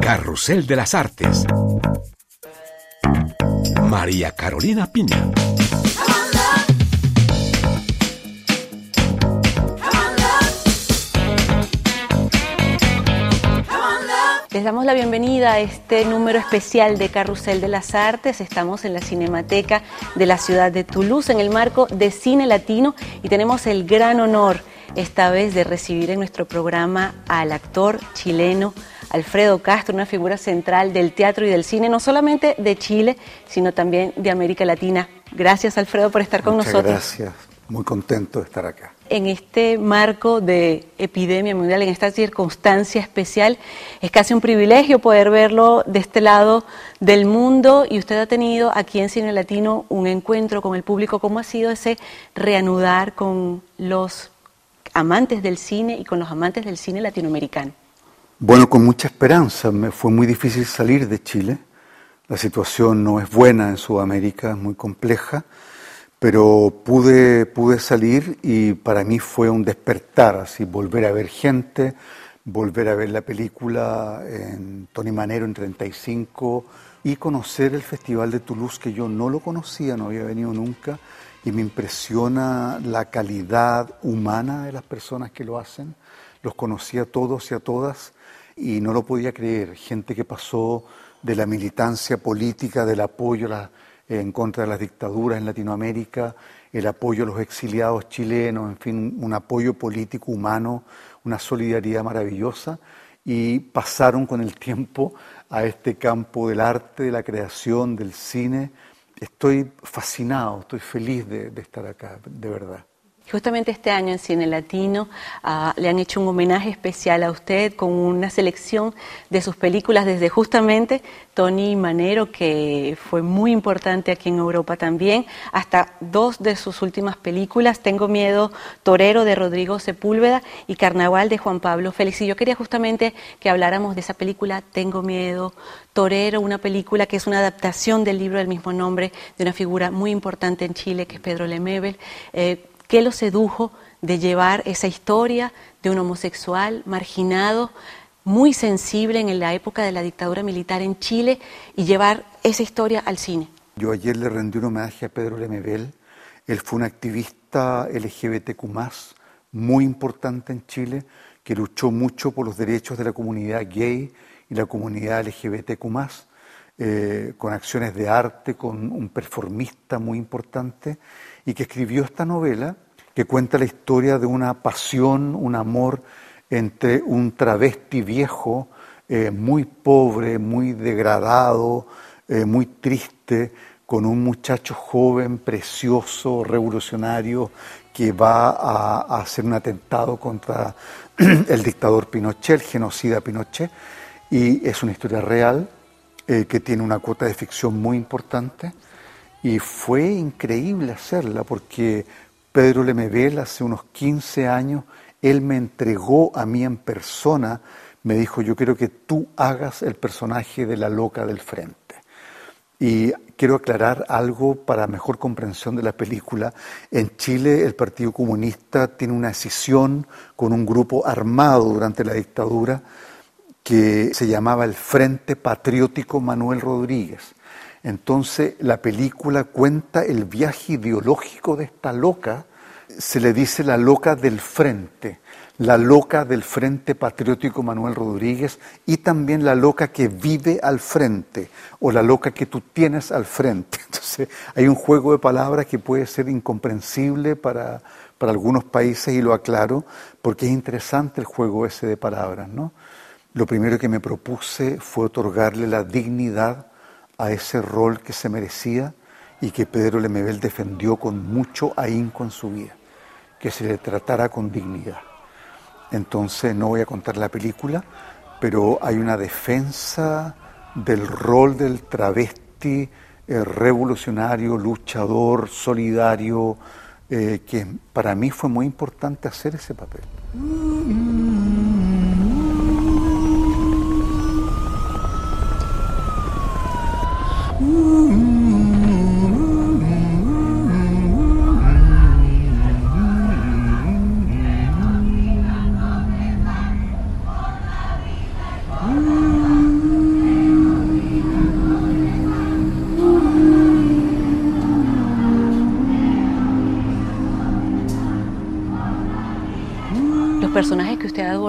Carrusel de las Artes. María Carolina Piña. Les damos la bienvenida a este número especial de Carrusel de las Artes. Estamos en la Cinemateca de la ciudad de Toulouse en el marco de Cine Latino y tenemos el gran honor esta vez de recibir en nuestro programa al actor chileno Alfredo Castro, una figura central del teatro y del cine, no solamente de Chile, sino también de América Latina. Gracias Alfredo por estar con Muchas nosotros. Gracias, muy contento de estar acá. En este marco de epidemia mundial, en esta circunstancia especial, es casi un privilegio poder verlo de este lado del mundo y usted ha tenido aquí en Cine Latino un encuentro con el público. ¿Cómo ha sido ese reanudar con los amantes del cine y con los amantes del cine latinoamericano? Bueno, con mucha esperanza. Me fue muy difícil salir de Chile. La situación no es buena en Sudamérica, es muy compleja, pero pude, pude salir y para mí fue un despertar, así volver a ver gente, volver a ver la película en Tony Manero en 35 y conocer el Festival de Toulouse que yo no lo conocía, no había venido nunca y me impresiona la calidad humana de las personas que lo hacen. Los conocí a todos y a todas y no lo podía creer. Gente que pasó de la militancia política, del apoyo en contra de las dictaduras en Latinoamérica, el apoyo a los exiliados chilenos, en fin, un apoyo político humano, una solidaridad maravillosa, y pasaron con el tiempo a este campo del arte, de la creación, del cine. Estoy fascinado, estoy feliz de estar acá, de verdad. Justamente este año en Cine Latino uh, le han hecho un homenaje especial a usted con una selección de sus películas desde justamente Tony Manero, que fue muy importante aquí en Europa también, hasta dos de sus últimas películas, Tengo Miedo, Torero de Rodrigo Sepúlveda y Carnaval de Juan Pablo Félix. Y yo quería justamente que habláramos de esa película, Tengo Miedo, Torero, una película que es una adaptación del libro del mismo nombre de una figura muy importante en Chile, que es Pedro Lemebel. Eh, ¿Qué lo sedujo de llevar esa historia de un homosexual marginado, muy sensible en la época de la dictadura militar en Chile, y llevar esa historia al cine? Yo ayer le rendí un homenaje a Pedro Lemebel. Él fue un activista LGBTQ, muy importante en Chile, que luchó mucho por los derechos de la comunidad gay y la comunidad LGBTQ, eh, con acciones de arte, con un performista muy importante y que escribió esta novela que cuenta la historia de una pasión, un amor entre un travesti viejo, eh, muy pobre, muy degradado, eh, muy triste, con un muchacho joven, precioso, revolucionario, que va a, hacer un atentado contra el dictador Pinochet, el genocida Pinochet, y es una historia real eh, que tiene una cuota de ficción muy importante. Y fue increíble hacerla porque Pedro Lemebel hace unos 15 años, él me entregó a mí en persona, me dijo, yo quiero que tú hagas el personaje de la loca del frente. Y quiero aclarar algo para mejor comprensión de la película. En Chile el Partido Comunista tiene una escisión con un grupo armado durante la dictadura que se llamaba el Frente Patriótico Manuel Rodríguez. Entonces la película cuenta el viaje ideológico de esta loca, se le dice la loca del frente, la loca del Frente Patriótico Manuel Rodríguez y también la loca que vive al frente o la loca que tú tienes al frente. Entonces hay un juego de palabras que puede ser incomprensible para, para algunos países y lo aclaro porque es interesante el juego ese de palabras, ¿no? Lo primero que me propuse fue otorgarle la dignidad a ese rol que se merecía y que Pedro Lemebel defendió con mucho ahínco en su vida, que se le tratara con dignidad. Entonces no voy a contar la película, pero hay una defensa del rol del travesti eh, revolucionario, luchador, solidario, eh, que para mí fue muy importante hacer ese papel.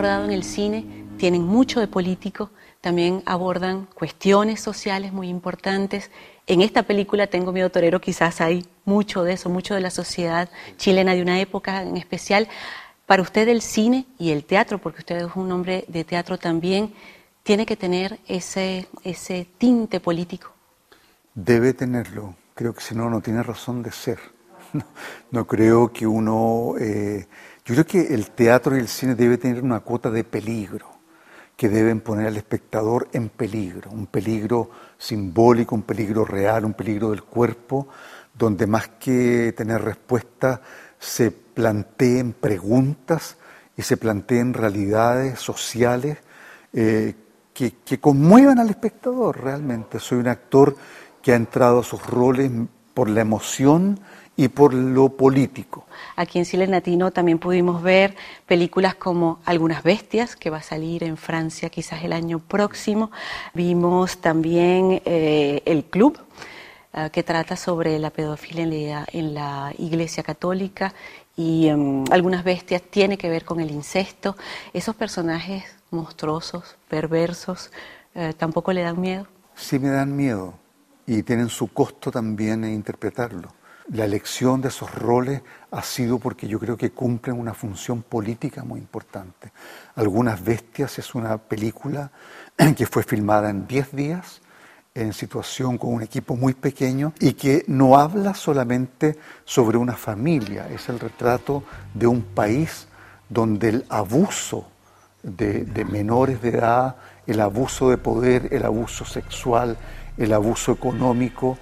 Abordado en el cine tienen mucho de político, también abordan cuestiones sociales muy importantes. En esta película Tengo miedo torero quizás hay mucho de eso, mucho de la sociedad chilena de una época en especial. Para usted el cine y el teatro, porque usted es un hombre de teatro también, tiene que tener ese, ese tinte político. Debe tenerlo. Creo que si no, no tiene razón de ser. No, creo que uno... Eh, yo creo que el teatro y el cine debe tener una cuota de peligro que deben poner al espectador en peligro, un peligro simbólico, un peligro real, un peligro del cuerpo, donde más que tener respuestas se planteen preguntas y se planteen realidades sociales eh, que conmuevan al espectador realmente. Soy un actor que ha entrado a sus roles por la emoción y por lo político. Aquí en Chile Latino también pudimos ver películas como Algunas Bestias, que va a salir en Francia quizás el año próximo. Vimos también eh, El Club, eh, que trata sobre la pedofilia en la, Iglesia Católica y em, Algunas Bestias tiene que ver con el incesto. Esos personajes monstruosos, perversos, eh, ¿tampoco le dan miedo? Sí me dan miedo y tienen su costo también en interpretarlo la elección de esos roles ha sido porque yo creo que cumplen una función política muy importante. Algunas Bestias es una película que fue filmada en 10 días, en situación con un equipo muy pequeño y que no habla solamente sobre una familia, es el retrato de un país donde el abuso de, de menores de edad, el abuso de poder, el abuso sexual, el abuso económico,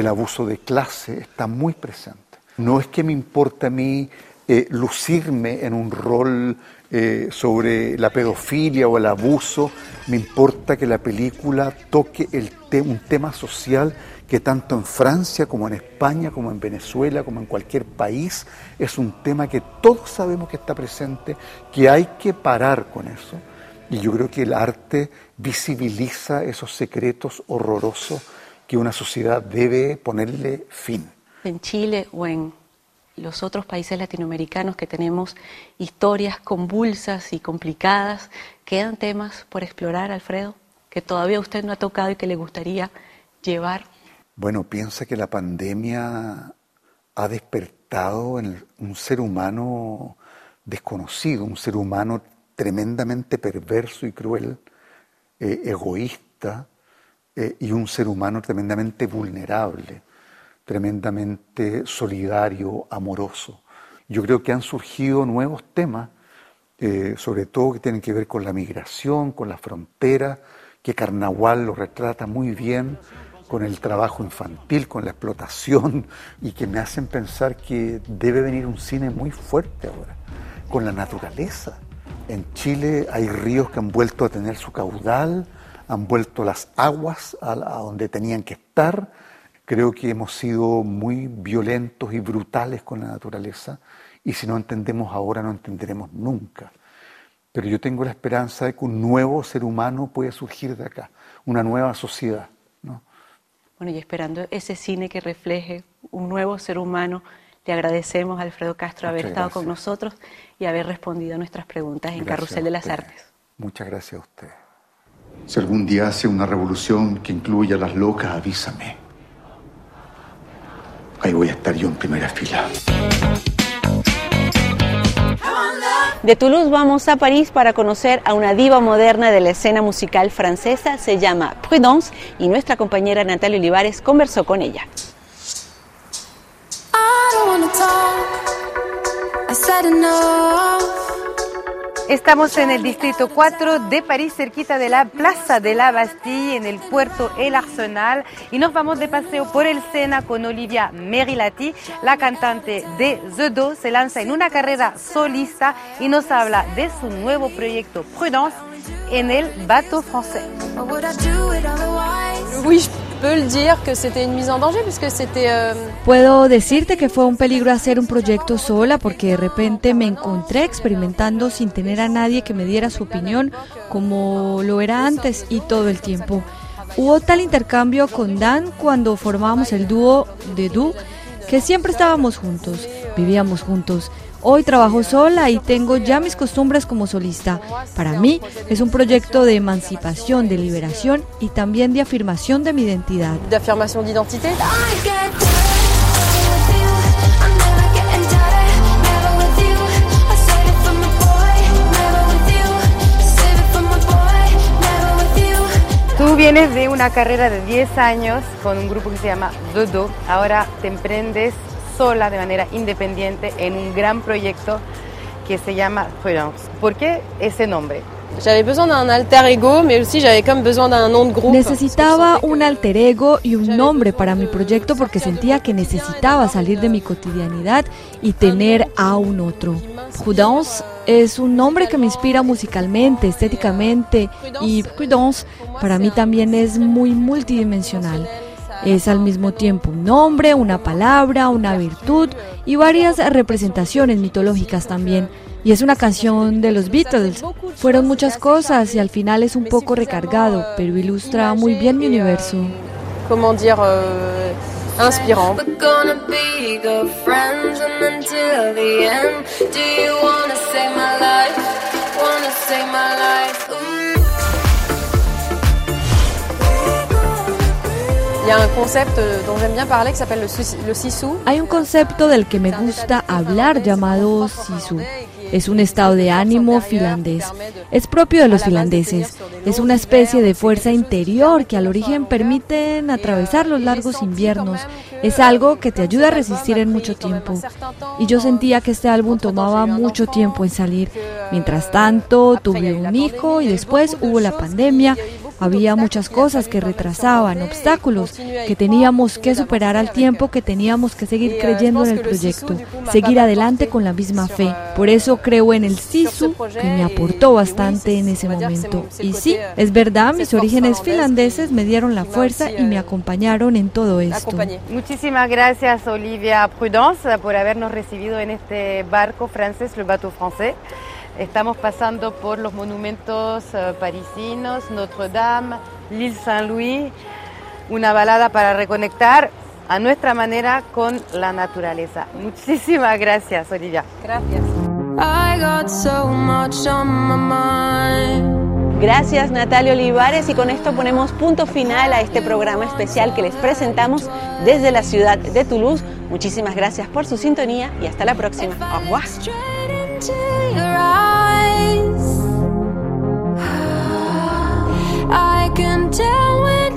el abuso de clase está muy presente. No es que me importe a mí eh, lucirme en un rol eh, sobre la pedofilia o el abuso, me importa que la película toque un tema social que tanto en Francia como en España, como en Venezuela, como en cualquier país, es un tema que todos sabemos que está presente, que hay que parar con eso. Y yo creo que el arte visibiliza esos secretos horrorosos que una sociedad debe ponerle fin. En Chile o en los otros países latinoamericanos que tenemos historias convulsas y complicadas, ¿quedan temas por explorar, Alfredo, que todavía usted no ha tocado y que le gustaría llevar? Bueno, piensa que la pandemia ha despertado en un ser humano desconocido, un ser humano tremendamente perverso y cruel, eh, egoísta, eh, y un ser humano tremendamente vulnerable, tremendamente solidario, amoroso. Yo creo que han surgido nuevos temas, eh, sobre todo que tienen que ver con la migración, con la frontera, que Carnaval lo retrata muy bien, con el trabajo infantil, con la explotación, y que me hacen pensar que debe venir un cine muy fuerte ahora, con la naturaleza. En Chile hay ríos que han vuelto a tener su caudal, han vuelto las aguas a, donde tenían que estar. Creo que hemos sido muy violentos y brutales con la naturaleza y si no entendemos ahora no entenderemos nunca. Pero yo tengo la esperanza de que un nuevo ser humano puede surgir de acá, una nueva sociedad. ¿no? Bueno, y esperando ese cine que refleje un nuevo ser humano, le agradecemos a Alfredo Castro haber estado con nosotros y haber respondido a nuestras preguntas en Carrusel de las Artes. Muchas gracias a usted. Si algún día hace una revolución que incluya a las locas, avísame. Ahí voy a estar yo en primera fila. De Toulouse vamos a París para conocer a una diva moderna de la escena musical francesa, se llama Prudence y nuestra compañera Natalia Olivares conversó con ella. Estamos en el distrito 4 de París, cerquita de la Plaza de la Bastille, en el puerto El Arsenal, y nos vamos de paseo por el Sena con Olivia Merilati, la cantante de The Do, se lanza en una carrera solista y nos habla de su nuevo proyecto Prudence en el bateau français. Puedo decirte que fue un peligro hacer un proyecto sola porque de repente me encontré experimentando sin tener a nadie que me diera su opinión como lo era antes y todo el tiempo. Hubo tal intercambio con Dan cuando formábamos el dúo de Du que siempre estábamos juntos, vivíamos juntos, Hoy trabajo sola y tengo ya mis costumbres como solista. Para mí es un proyecto de emancipación, de liberación y también de afirmación de mi identidad. De afirmación de identidad. Tú vienes de una carrera de 10 años con un grupo que se llama Dodo. Ahora te emprendes sola, de manera independiente, en un gran proyecto que se llama Prudence. ¿Por qué ese nombre? Necesitaba un alter ego y un nombre para mi proyecto porque sentía que necesitaba salir de mi cotidianidad y tener a un otro. Prudence es un nombre que me inspira musicalmente, estéticamente y Prudence para mí también es muy multidimensional. Es al mismo tiempo un nombre, una palabra, una virtud y varias representaciones mitológicas también. Y es una canción de los Beatles. Fueron muchas cosas y al final es un poco recargado, pero ilustra muy bien mi universo. ¿Cómo decir? Inspirant. Hay un concepto del que me gusta hablar llamado sisu. Es un estado de ánimo finlandés. Es propio de los finlandeses. Es una especie de fuerza interior que al origen permiten atravesar los largos inviernos. Es algo que te ayuda a resistir en mucho tiempo. Y yo sentía que este álbum tomaba mucho tiempo en salir. Mientras tanto, tuve un hijo y después hubo la pandemia había muchas cosas que retrasaban, obstáculos que teníamos que superar al tiempo que teníamos que seguir creyendo en el proyecto, seguir adelante con la misma fe. Por eso creo en el SISU, que me aportó bastante en ese momento. Y sí, es verdad, mis orígenes finlandeses me dieron la fuerza y me acompañaron en todo esto. Muchísimas gracias, Olivia Prudence, por habernos recibido en este barco francés, el bateau français. Estamos pasando por los monumentos uh, parisinos, Notre Dame, l'île Saint-Louis, una balada para reconectar a nuestra manera con la naturaleza. Muchísimas gracias, Olivia. Gracias. Gracias Natalia Olivares y con esto ponemos punto final a este programa especial que les presentamos desde la ciudad de Toulouse. Muchísimas gracias por su sintonía y hasta la próxima. Au revoir. into your eyes. I can tell when.